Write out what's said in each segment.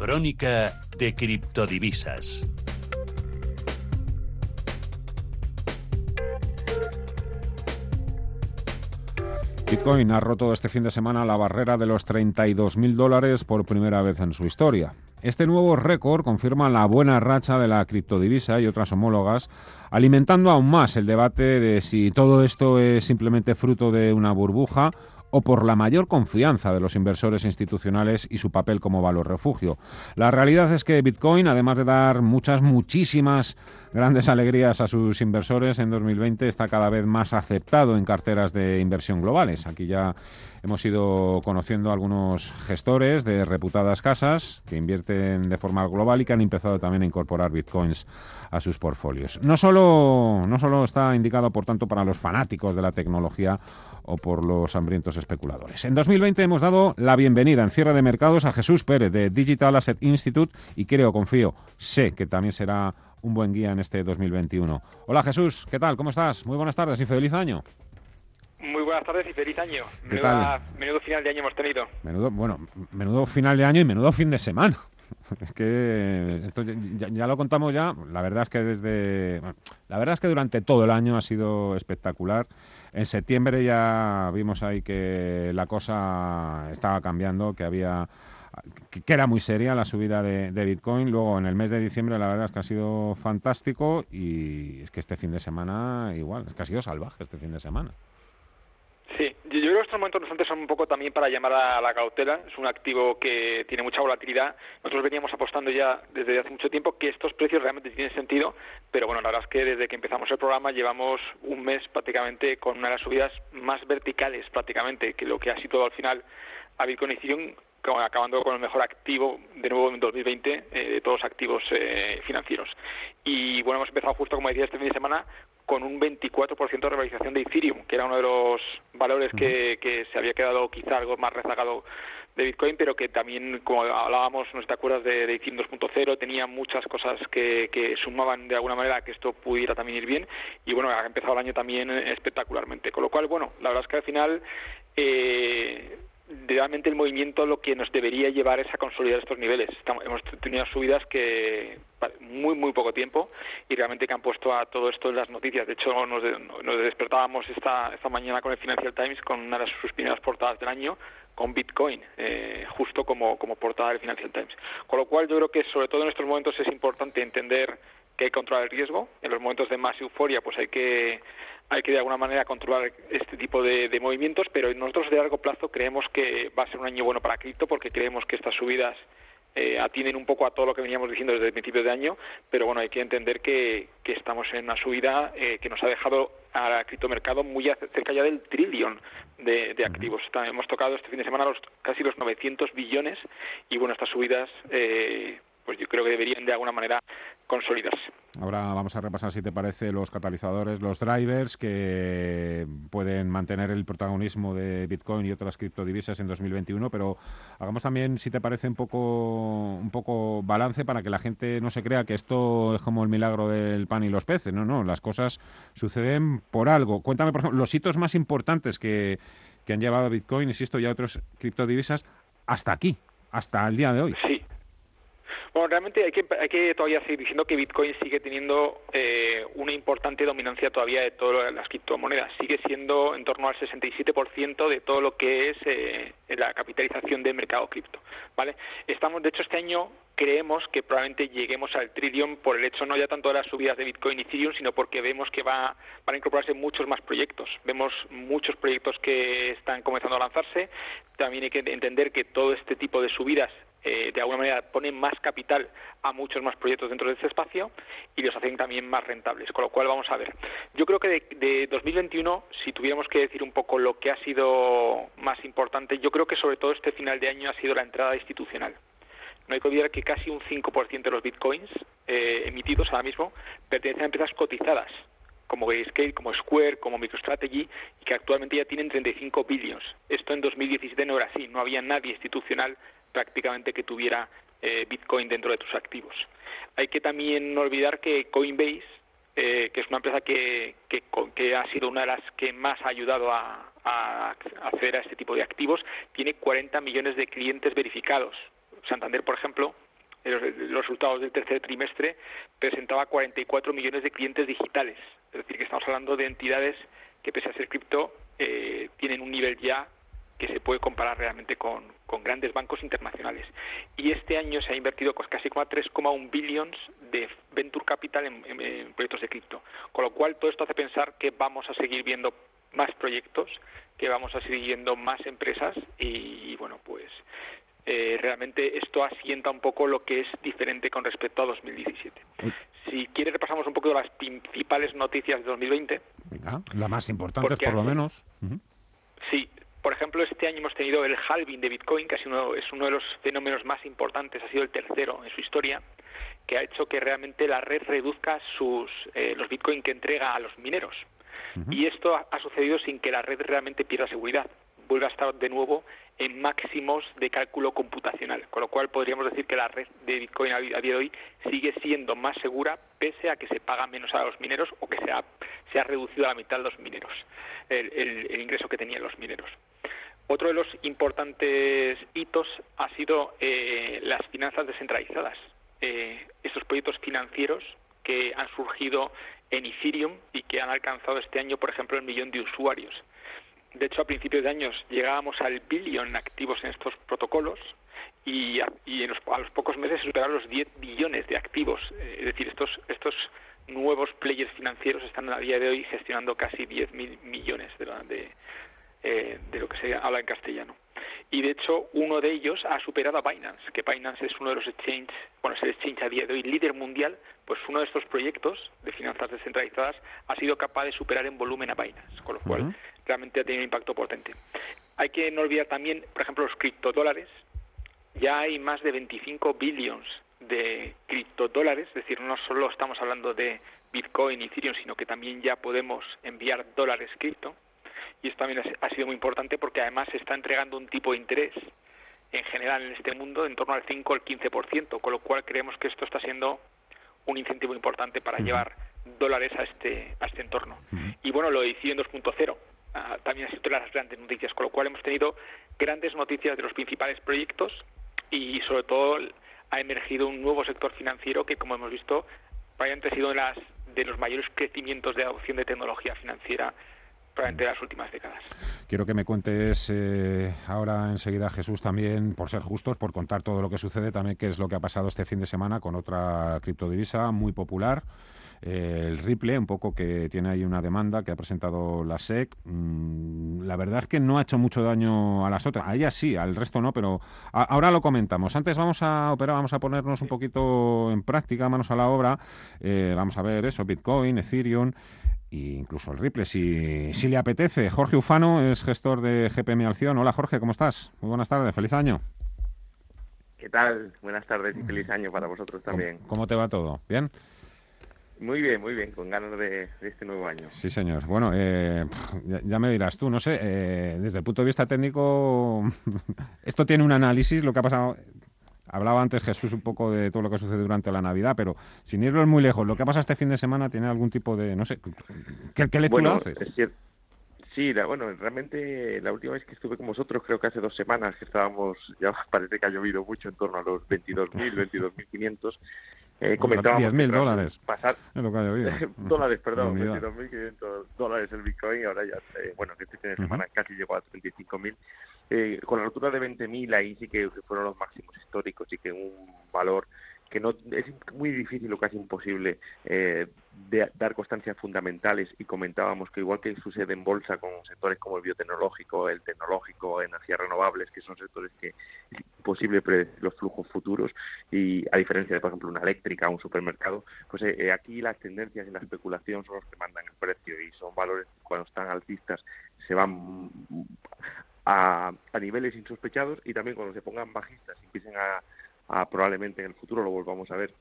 Crónica de criptodivisas. Bitcoin ha roto este fin de semana la barrera de los 32.000 dólares por primera vez en su historia. Este nuevo récord confirma la buena racha de la criptodivisa y otras homólogas, alimentando aún más el debate de si todo esto es simplemente fruto de una burbuja o por la mayor confianza de los inversores institucionales y su papel como valor refugio. La realidad es que Bitcoin, además de dar muchas, muchísimas grandes alegrías a sus inversores, en 2020 está cada vez más aceptado en carteras de inversión globales. Aquí ya hemos ido conociendo algunos gestores de reputadas casas que invierten de forma global y que han empezado también a incorporar bitcoins a sus portfolios. No solo, no solo está indicado, por tanto, para los fanáticos de la tecnología o por los hambrientos especuladores. En 2020 hemos dado la bienvenida en cierre de mercados a Jesús Pérez de Digital Asset Institute y creo, confío, sé que también será un buen guía en este 2021. Hola Jesús, ¿qué tal? ¿Cómo estás? Muy buenas tardes y feliz año. Muy buenas tardes y feliz año. Menudo final de año hemos tenido. Menudo, bueno, menudo final de año y menudo fin de semana. Es que ya, lo contamos ya. La verdad es que desde, la verdad es que durante todo el año ha sido espectacular. En septiembre ya vimos ahí que la cosa estaba cambiando, que había que, era muy seria la subida de, Bitcoin. Luego, en el mes de diciembre, la verdad es que ha sido fantástico y es que este fin de semana, igual, es que ha sido salvaje este fin de semana. Sí, yo creo que estos momentos antes son un poco también para llamar a la cautela. Es un activo que tiene mucha volatilidad. Nosotros veníamos apostando ya desde hace mucho tiempo que estos precios realmente tienen sentido, pero bueno, la verdad es que desde que empezamos el programa llevamos un mes prácticamente con una de las subidas más verticales prácticamente que lo que ha sido al final a Bitcoin Ethereum acabando con el mejor activo de nuevo en 2020 eh, de todos los activos eh, financieros. Y bueno, hemos empezado justo, como decía, este fin de semana con un 24% de revalorización de Ethereum, que era uno de los valores que, que se había quedado quizá algo más rezagado de Bitcoin, pero que también, como hablábamos, no te acuerdas de, de Ethereum 2.0, tenía muchas cosas que, que, sumaban de alguna manera que esto pudiera también ir bien. Y bueno, ha empezado el año también espectacularmente. Con lo cual, bueno, la verdad es que al final eh, realmente el movimiento lo que nos debería llevar es a consolidar estos niveles. hemos tenido subidas que muy muy poco tiempo y realmente que han puesto a todo esto en las noticias. De hecho, nos, despertábamos esta, esta mañana con el Financial Times con una de sus primeras portadas del año con Bitcoin, eh, justo como, como portada del Financial Times. Con lo cual yo creo que sobre todo en estos momentos es importante entender que hay que controlar el riesgo. En los momentos de más euforia, pues hay que hay que de alguna manera controlar este tipo de, movimientos, pero nosotros de largo plazo creemos que va a ser un año bueno para cripto porque creemos que estas subidas eh, atienden un poco a todo lo que veníamos diciendo desde el principio de año, pero bueno, hay que entender que, estamos en una subida eh, que nos ha dejado al criptomercado muy cerca ya del trillón de, activos. hemos tocado este fin de semana los, casi los 900 billones y bueno, estas subidas eh, pues yo creo que deberían de alguna manera consolidarse. Ahora vamos a repasar, si te parece, los catalizadores, los drivers que pueden mantener el protagonismo de Bitcoin y otras criptodivisas en 2021, pero hagamos también, si te parece, un poco, un poco balance para que la gente no se crea que esto es como el milagro del pan y los peces. No, no, las cosas suceden por algo. Cuéntame, por ejemplo, los hitos más importantes que, que han llevado a Bitcoin, insisto, y a otras criptodivisas hasta aquí, hasta el día de hoy. Sí. Bueno, realmente hay que, hay que todavía seguir diciendo que Bitcoin sigue teniendo eh, una importante dominancia todavía de todas las criptomonedas. Sigue siendo en torno al 67% de todo lo que es eh, la capitalización del mercado cripto. ¿vale? Estamos, de hecho, este año creemos que probablemente lleguemos al trillón por el hecho no ya tanto de las subidas de Bitcoin y Ethereum, sino porque vemos que va, van a incorporarse muchos más proyectos. Vemos muchos proyectos que están comenzando a lanzarse. También hay que entender que todo este tipo de subidas eh, de alguna manera ponen más capital a muchos más proyectos dentro de ese espacio y los hacen también más rentables. Con lo cual vamos a ver. Yo creo que de, de 2021, si tuviéramos que decir un poco lo que ha sido más importante, yo creo que sobre todo este final de año ha sido la entrada institucional. No hay que olvidar que casi un 5% de los bitcoins eh, emitidos ahora mismo pertenecen a empresas cotizadas como Grayscale, como Square, como MicroStrategy, y que actualmente ya tienen 35 billions. Esto en 2017 no era así, no había nadie institucional prácticamente que tuviera eh, Bitcoin dentro de tus activos. Hay que también no olvidar que Coinbase, eh, que es una empresa que, que, ha sido una de las que más ha ayudado a, acceder a este tipo de activos, tiene 40 millones de clientes verificados. Santander, por ejemplo, los resultados del tercer trimestre, presentaba 44 millones de clientes digitales. Es decir, que estamos hablando de entidades que, pese a ser cripto, eh, tienen un nivel ya que se puede comparar realmente con, grandes bancos internacionales. Y este año se ha invertido casi 3,1 billones de venture capital en, proyectos de cripto. Con lo cual, todo esto hace pensar que vamos a seguir viendo más proyectos, que vamos a seguir viendo más empresas y, bueno, pues eh, realmente esto asienta un poco lo que es diferente con respecto a 2017. Si quiere repasamos un poco de las principales noticias de 2020. Venga, la más importante por lo menos. Sí, por ejemplo, este año hemos tenido el halving de Bitcoin, que es uno, es uno de los fenómenos más importantes, ha sido el tercero en su historia, que ha hecho que realmente la red reduzca sus, eh, los Bitcoin que entrega a los mineros. Y esto ha, sucedido sin que la red realmente pierda seguridad. Vuelve a estar de nuevo en máximos de cálculo computacional, con lo cual podríamos decir que la red de Bitcoin a, día de hoy sigue siendo más segura pese a que se paga menos a los mineros o que se ha, se ha reducido a la mitad los mineros, el ingreso que tenían los mineros. Otro de los importantes hitos ha sido eh, las finanzas descentralizadas. Eh, estos proyectos financieros que han surgido en Ethereum y que han alcanzado este año, por ejemplo, el millón de usuarios. De hecho, a principios de años llegábamos al billón activos en estos protocolos y, a, los, pocos meses superaron los 10 billones de activos. Eh, es decir, estos, estos nuevos players financieros están a día de hoy gestionando casi 10.000 millones de, eh, de lo que se habla en castellano. Y de hecho, uno de ellos ha superado a Binance, que Binance es uno de los exchanges, bueno, es el exchange a día de hoy líder mundial, pues uno de estos proyectos de finanzas descentralizadas ha sido capaz de superar en volumen a Binance, con lo cual realmente ha tenido un impacto potente. Hay que no olvidar también, por ejemplo, los criptodólares. Ya hay más de 25 billones de criptodólares, es decir, no solo estamos hablando de Bitcoin y Ethereum, sino que también ya podemos enviar dólares cripto y esto también ha sido muy importante porque además se está entregando un tipo de interés en general en este mundo en torno al 5 o el 15%, con lo cual creemos que esto está siendo un incentivo importante para llevar dólares a este, a este entorno. Y bueno, lo de en 2.0 ah, también ha sido las grandes noticias, con lo cual hemos tenido grandes noticias de los principales proyectos y sobre todo ha emergido un nuevo sector financiero que, como hemos visto, probablemente ha sido de, las, de los mayores crecimientos de adopción de tecnología financiera probablemente las últimas décadas. Quiero que me cuentes eh, ahora enseguida, Jesús, también, por ser justos, por contar todo lo que sucede, también qué es lo que ha pasado este fin de semana con otra criptodivisa muy popular. Eh, el Ripple, un poco que tiene ahí una demanda que ha presentado la SEC. Mm, la verdad es que no ha hecho mucho daño a las otras. A ellas sí, al resto no, pero ahora lo comentamos. Antes vamos a operar, vamos a ponernos un poquito en práctica, manos a la obra. Eh, vamos a ver eso, Bitcoin, Ethereum e incluso el Ripple, si, si le apetece. Jorge Ufano es gestor de GPM Alción. Hola Jorge, ¿cómo estás? Muy buenas tardes, feliz año. ¿Qué tal? Buenas tardes y feliz año para vosotros también. ¿Cómo, te va todo? ¿Bien? Muy bien, muy bien, con ganas de, este nuevo año. Sí, señor. Bueno, eh, ya, me dirás tú, no sé, eh, desde el punto de vista técnico, esto tiene un análisis, lo que ha pasado Hablaba antes Jesús un poco de todo lo que sucede durante la Navidad, pero sin irnos muy lejos, lo que pasa este fin de semana tiene algún tipo de, no sé, ¿qué, qué lectura haces? sí, bueno, realmente la última vez que estuve con vosotros, creo que hace dos semanas que estábamos, ya parece que ha llovido mucho en torno a los 22.000, 22.500, eh, comentábamos 10.000 dólares. Pasar, es lo que ha llovido. dólares, perdón, 22.500 dólares el Bitcoin, ahora ya, eh, bueno, que este fin de semana casi llegó a 35.000. Eh, con la rotura de 20.000 ahí sí que fueron los máximos históricos y que un valor que no es muy difícil o casi imposible eh, dar constancias fundamentales y comentábamos que igual que sucede en bolsa con sectores como el biotecnológico, el tecnológico, energías renovables, que son sectores que es imposible predecir los flujos futuros y a diferencia de por ejemplo una eléctrica o un supermercado, pues eh, aquí las tendencias y la especulación son los que mandan el precio y son valores que cuando están altistas se van a, a niveles insospechados y también cuando se pongan bajistas y empiecen a probablemente en el futuro lo volvamos a ver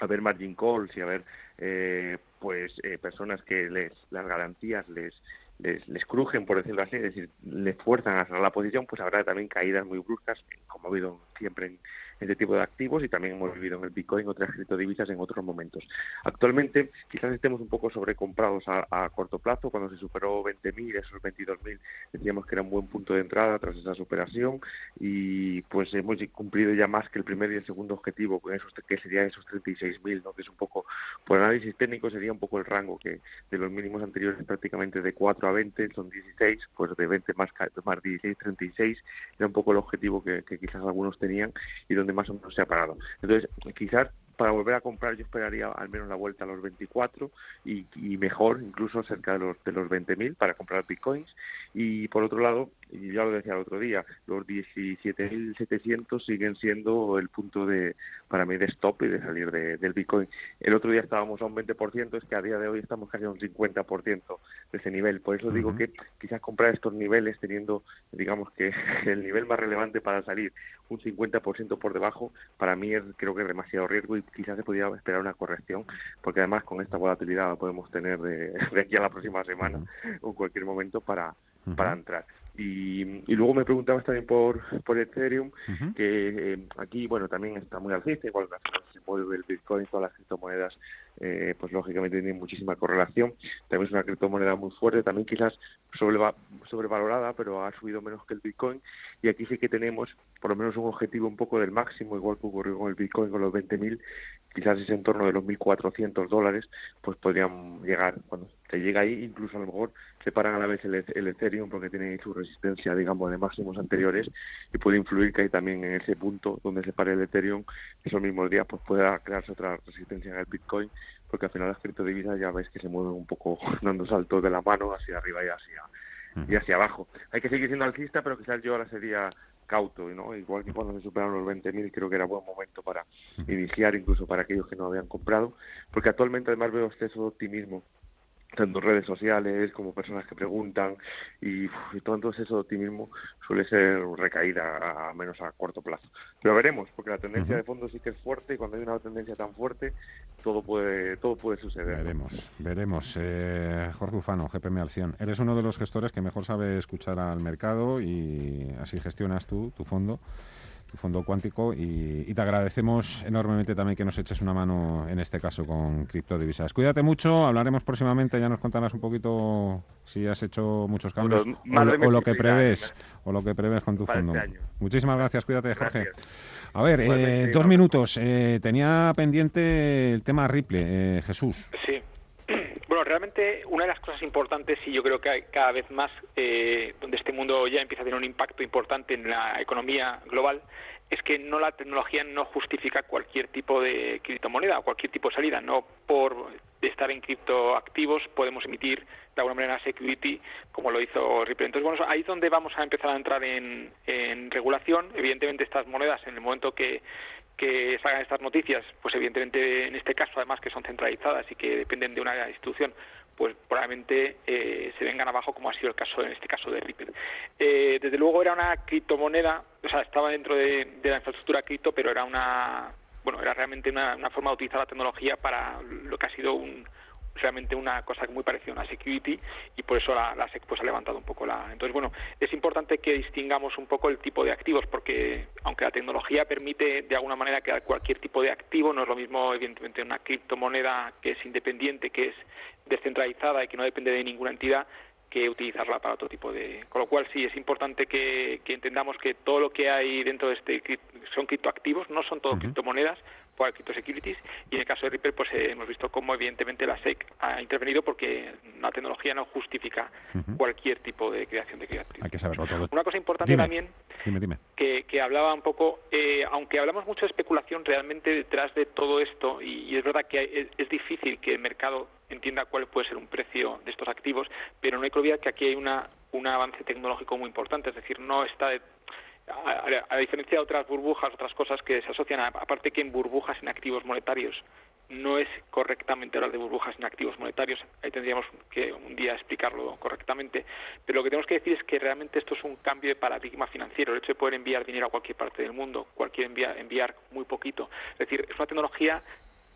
a ver margin calls y a ver eh, pues eh, personas que les las garantías les, les, crujen por decirlo así es decir les fuerzan a cerrar la posición pues habrá también caídas muy bruscas como ha habido siempre este tipo de activos y también hemos vivido en el Bitcoin otras criptodivisas en otros momentos. Actualmente quizás estemos un poco sobrecomprados a, corto plazo, cuando se superó 20.000, esos 22.000 decíamos que era un buen punto de entrada tras esa superación y pues hemos cumplido ya más que el primer y el segundo objetivo, esos, que serían esos 36.000, ¿no? que es un poco, por análisis técnico sería un poco el rango que de los mínimos anteriores prácticamente de 4 a 20, son 16, pues de 20 más, más 16, 36, era un poco el objetivo que quizás algunos tenían y donde más o menos se ha parado. Entonces, quizás para volver a comprar yo esperaría al menos la vuelta a los 24 y, y mejor incluso cerca de los de los 20.000 para comprar bitcoins. Y por otro lado y ya lo decía el otro día los 17.700 siguen siendo el punto de para mí de stop y de salir de, del bitcoin. El otro día estábamos a un 20% es que a día de hoy estamos casi a un 50% de ese nivel. Por eso digo que quizás comprar estos niveles teniendo digamos que el nivel más relevante para salir un 50% por debajo para mí es creo que es demasiado riesgo y quizás se podría esperar una corrección, porque además con esta volatilidad la podemos tener de, aquí a la próxima semana o en cualquier momento para, para entrar. Y, y, luego me preguntabas también por, por Ethereum, que eh, aquí, bueno, también está muy alcista, igual que se mueve el Bitcoin, todas las criptomonedas, eh, pues lógicamente tienen muchísima correlación. También es una criptomoneda muy fuerte, también quizás sobrevalorada, pero ha subido menos que el Bitcoin. Y aquí sí que tenemos por lo menos un objetivo un poco del máximo, igual que ocurrió con el Bitcoin con los 20.000, quizás ese en torno de los 1.400 dólares, pues podrían llegar, cuando se llega ahí, incluso a lo mejor se paran a la vez el, el Ethereum porque tiene su resistencia, digamos, de máximos anteriores y puede influir que hay también en ese punto donde se pare el Ethereum, esos mismos días pues pueda crearse otra resistencia en el Bitcoin, porque al final las criptodivisas ya veis que se mueven un poco dando saltos de la mano hacia arriba y hacia y hacia abajo. Hay que seguir siendo alcista, pero quizás yo ahora sería cauto, ¿no? Igual que cuando se superaron los 20.000, creo que era buen momento para iniciar, incluso para aquellos que no habían comprado, porque actualmente además veo exceso de optimismo tanto redes sociales como personas que preguntan y, y todo ese optimismo suele ser recaída a menos a corto plazo. Pero veremos, porque la tendencia de fondo sí que es fuerte y cuando hay una tendencia tan fuerte todo puede todo puede suceder. Veremos, veremos. Eh, Jorge Ufano, GPM Alción, eres uno de los gestores que mejor sabe escuchar al mercado y así gestionas tú tu fondo tu fondo cuántico y, te agradecemos enormemente también que nos eches una mano en este caso con criptodivisas. Cuídate mucho, hablaremos próximamente, ya nos contarás un poquito si has hecho muchos cambios o, lo, que prevés o lo que prevés con tu fondo. Este Muchísimas gracias, cuídate Jorge. A ver, eh, dos minutos. Eh, tenía pendiente el tema Ripple, eh, Jesús. Sí. Bueno, realmente una de las cosas importantes y yo creo que cada vez más, eh, donde este mundo ya empieza a tener un impacto importante en la economía global, es que no la tecnología no justifica cualquier tipo de criptomoneda o cualquier tipo de salida. No por estar en criptoactivos podemos emitir de alguna manera security como lo hizo Ripple. Entonces, bueno, ahí es donde vamos a empezar a entrar en, en regulación. Evidentemente, estas monedas, en el momento que que salgan estas noticias, pues evidentemente en este caso además que son centralizadas y que dependen de una institución, pues probablemente eh, se vengan abajo como ha sido el caso en este caso de Ripple. Eh, desde luego era una criptomoneda, o sea, estaba dentro de, la infraestructura cripto, pero era una, bueno, era realmente una, una forma de utilizar la tecnología para lo que ha sido un, realmente una cosa muy parecida a una security y por eso la, SEC pues ha levantado un poco la. Entonces, bueno, es importante que distingamos un poco el tipo de activos porque aunque la tecnología permite de alguna manera crear cualquier tipo de activo, no es lo mismo evidentemente una criptomoneda que es independiente, que es descentralizada y que no depende de ninguna entidad que utilizarla para otro tipo de... Con lo cual sí, es importante que, entendamos que todo lo que hay dentro de este son criptoactivos, no son todo criptomonedas, por Securities y en el caso de Ripple pues eh, hemos visto cómo evidentemente la SEC ha intervenido porque la tecnología no justifica cualquier tipo de creación de criptoactivos. Hay que saberlo todo. Una cosa importante también Que, hablaba un poco, eh, aunque hablamos mucho de especulación, realmente detrás de todo esto, y, es verdad que es, difícil que el mercado entienda cuál puede ser un precio de estos activos, pero no hay que olvidar que aquí hay una, un avance tecnológico muy importante, es decir, no está a, diferencia de otras burbujas, otras cosas que se asocian, aparte que en burbujas en activos monetarios no es correctamente hablar de burbujas en activos monetarios, ahí tendríamos que un día explicarlo correctamente, pero lo que tenemos que decir es que realmente esto es un cambio de paradigma financiero, el hecho de poder enviar dinero a cualquier parte del mundo, cualquier enviar, enviar muy poquito, es decir, es una tecnología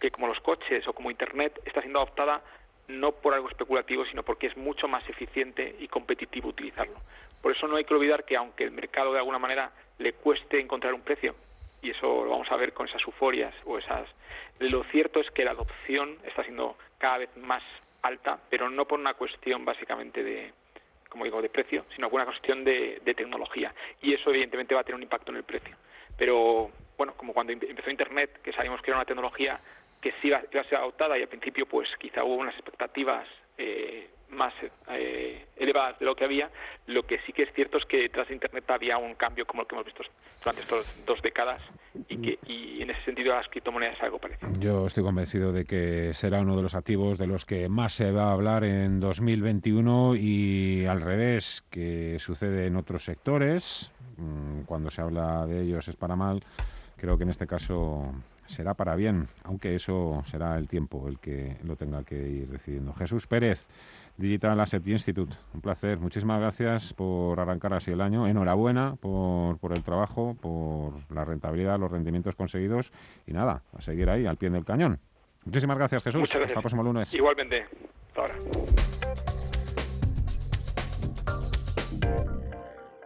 que como los coches o como Internet está siendo adoptada no por algo especulativo, sino porque es mucho más eficiente y competitivo utilizarlo. Por eso no hay que olvidar que aunque el mercado de alguna manera le cueste encontrar un precio, y eso lo vamos a ver con esas euforias o esas. Lo cierto es que la adopción está siendo cada vez más alta, pero no por una cuestión básicamente de, como digo, de precio, sino por una cuestión de, tecnología. Y eso evidentemente va a tener un impacto en el precio. Pero bueno, como cuando empezó Internet, que sabíamos que era una tecnología que sí iba, iba a ser adoptada y al principio pues quizá hubo unas expectativas eh, más eh, elevadas de lo que había. Lo que sí que es cierto es que de Internet había un cambio como el que hemos visto durante estas dos décadas y que y en ese sentido las criptomonedas algo parecido. Yo estoy convencido de que será uno de los activos de los que más se va a hablar en 2021 y al revés, que sucede en otros sectores. Mm, cuando se habla de ellos es para mal. Creo que en este caso será para bien, aunque eso será el tiempo el que lo tenga que ir decidiendo. Jesús Pérez, Digital Asset Institute. Un placer. Muchísimas gracias por arrancar así el año. Enhorabuena por, por el trabajo, por la rentabilidad, los rendimientos conseguidos y nada, a seguir ahí al pie del cañón. Muchísimas gracias, Jesús. Hasta el próximo lunes. Igualmente. Hasta ahora.